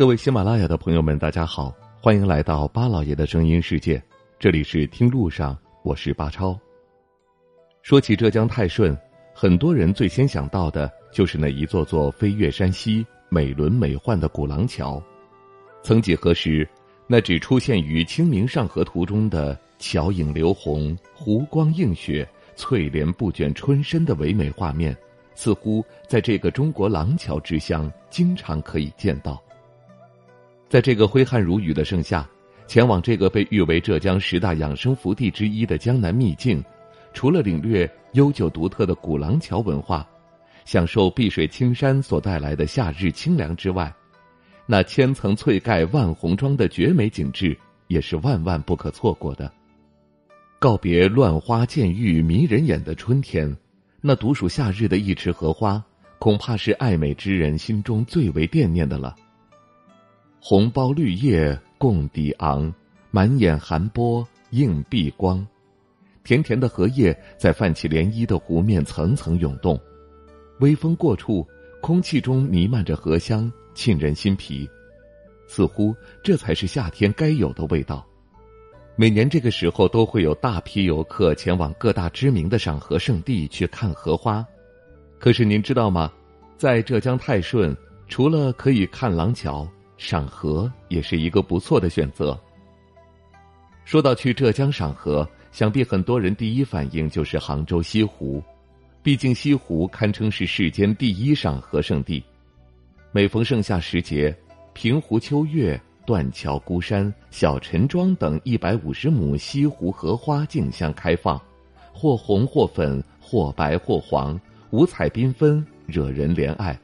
各位喜马拉雅的朋友们，大家好，欢迎来到巴老爷的声音世界。这里是听路上，我是巴超。说起浙江泰顺，很多人最先想到的就是那一座座飞越山溪、美轮美奂的古廊桥。曾几何时，那只出现于《清明上河图》中的桥影流红、湖光映雪、翠帘布卷春深的唯美画面，似乎在这个中国廊桥之乡经常可以见到。在这个挥汗如雨的盛夏，前往这个被誉为浙江十大养生福地之一的江南秘境，除了领略悠久独特的古廊桥文化，享受碧水青山所带来的夏日清凉之外，那千层翠盖万红妆的绝美景致也是万万不可错过的。告别乱花渐欲迷人眼的春天，那独属夏日的一池荷花，恐怕是爱美之人心中最为惦念的了。红苞绿叶共抵昂，满眼寒波映碧光。甜甜的荷叶在泛起涟漪的湖面层层涌动，微风过处，空气中弥漫着荷香，沁人心脾。似乎这才是夏天该有的味道。每年这个时候，都会有大批游客前往各大知名的赏荷圣地去看荷花。可是您知道吗？在浙江泰顺，除了可以看廊桥。赏荷也是一个不错的选择。说到去浙江赏荷，想必很多人第一反应就是杭州西湖，毕竟西湖堪称是世间第一赏荷圣地。每逢盛夏时节，平湖秋月、断桥孤山、小陈庄等一百五十亩西湖荷花竞相开放，或红或粉，或白或黄，五彩缤纷，惹人怜爱。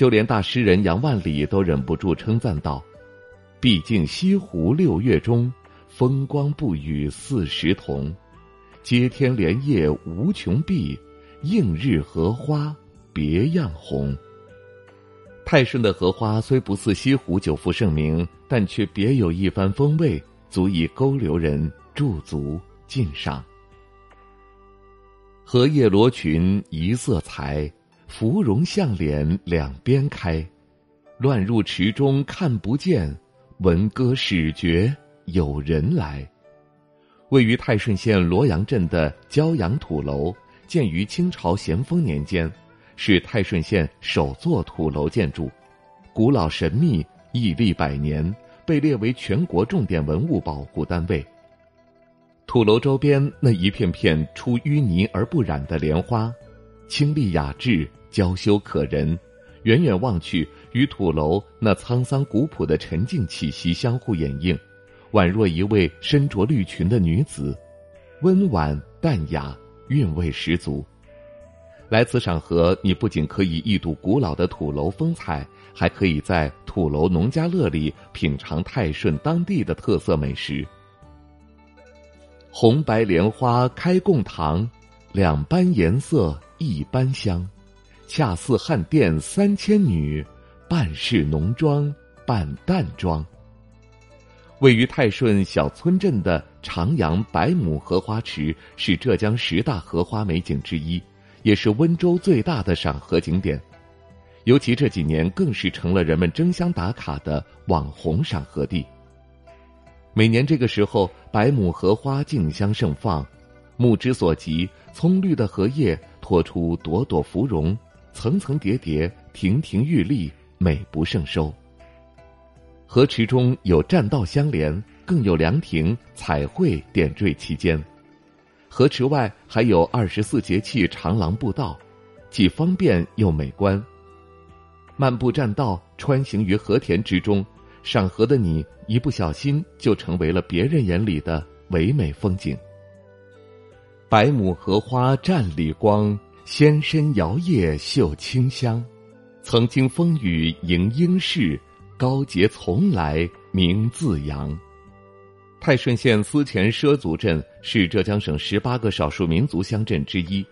就连大诗人杨万里都忍不住称赞道：“毕竟西湖六月中，风光不与四时同。接天莲叶无穷碧，映日荷花别样红。”泰顺的荷花虽不似西湖久负盛名，但却别有一番风味，足以勾留人驻足鉴赏。荷叶罗裙一色裁。芙蓉向脸两边开，乱入池中看不见，闻歌始觉有人来。位于泰顺县罗阳镇的骄阳土楼，建于清朝咸丰年间，是泰顺县首座土楼建筑，古老神秘，屹立百年，被列为全国重点文物保护单位。土楼周边那一片片出淤泥而不染的莲花，清丽雅致。娇羞可人，远远望去，与土楼那沧桑古朴的沉静气息相互掩映，宛若一位身着绿裙的女子，温婉淡雅，韵味十足。来此赏荷，你不仅可以一睹古老的土楼风采，还可以在土楼农家乐里品尝泰顺当地的特色美食。红白莲花开共堂，两般颜色一般香。恰似汉殿三千女，半是浓妆半淡妆。位于泰顺小村镇的长阳百亩荷花池是浙江十大荷花美景之一，也是温州最大的赏荷景点。尤其这几年，更是成了人们争相打卡的网红赏荷地。每年这个时候，百亩荷花竞相盛放，目之所及，葱绿的荷叶托出朵朵芙蓉。层层叠叠，亭亭玉立，美不胜收。河池中有栈道相连，更有凉亭、彩绘点缀其间。河池外还有二十四节气长廊步道，既方便又美观。漫步栈道，穿行于和田之中，赏荷的你一不小心就成为了别人眼里的唯美风景。百亩荷花站里光。纤身摇曳秀清香，曾经风雨迎英士，高洁从来名自扬。泰顺县思前畲族镇是浙江省十八个少数民族乡镇之一，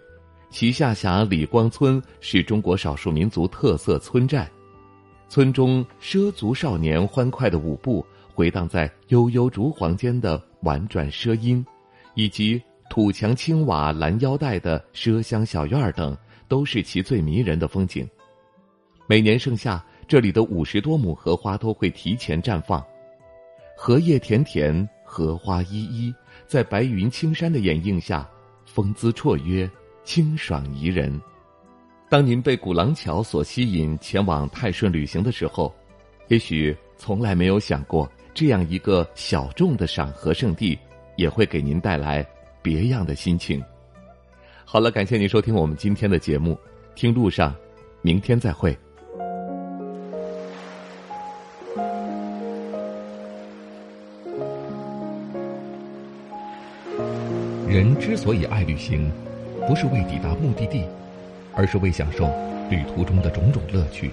其下辖李光村是中国少数民族特色村寨。村中畲族少年欢快的舞步，回荡在悠悠竹黄间的婉转畲音，以及。土墙青瓦蓝腰带的奢香小院等，都是其最迷人的风景。每年盛夏，这里的五十多亩荷花都会提前绽放，荷叶田田，荷花依依，在白云青山的掩映下，风姿绰约，清爽宜人。当您被古廊桥所吸引，前往泰顺旅行的时候，也许从来没有想过，这样一个小众的赏荷圣地，也会给您带来别样的心情。好了，感谢您收听我们今天的节目，听路上，明天再会。人之所以爱旅行，不是为抵达目的地。而是为享受旅途中的种种乐趣。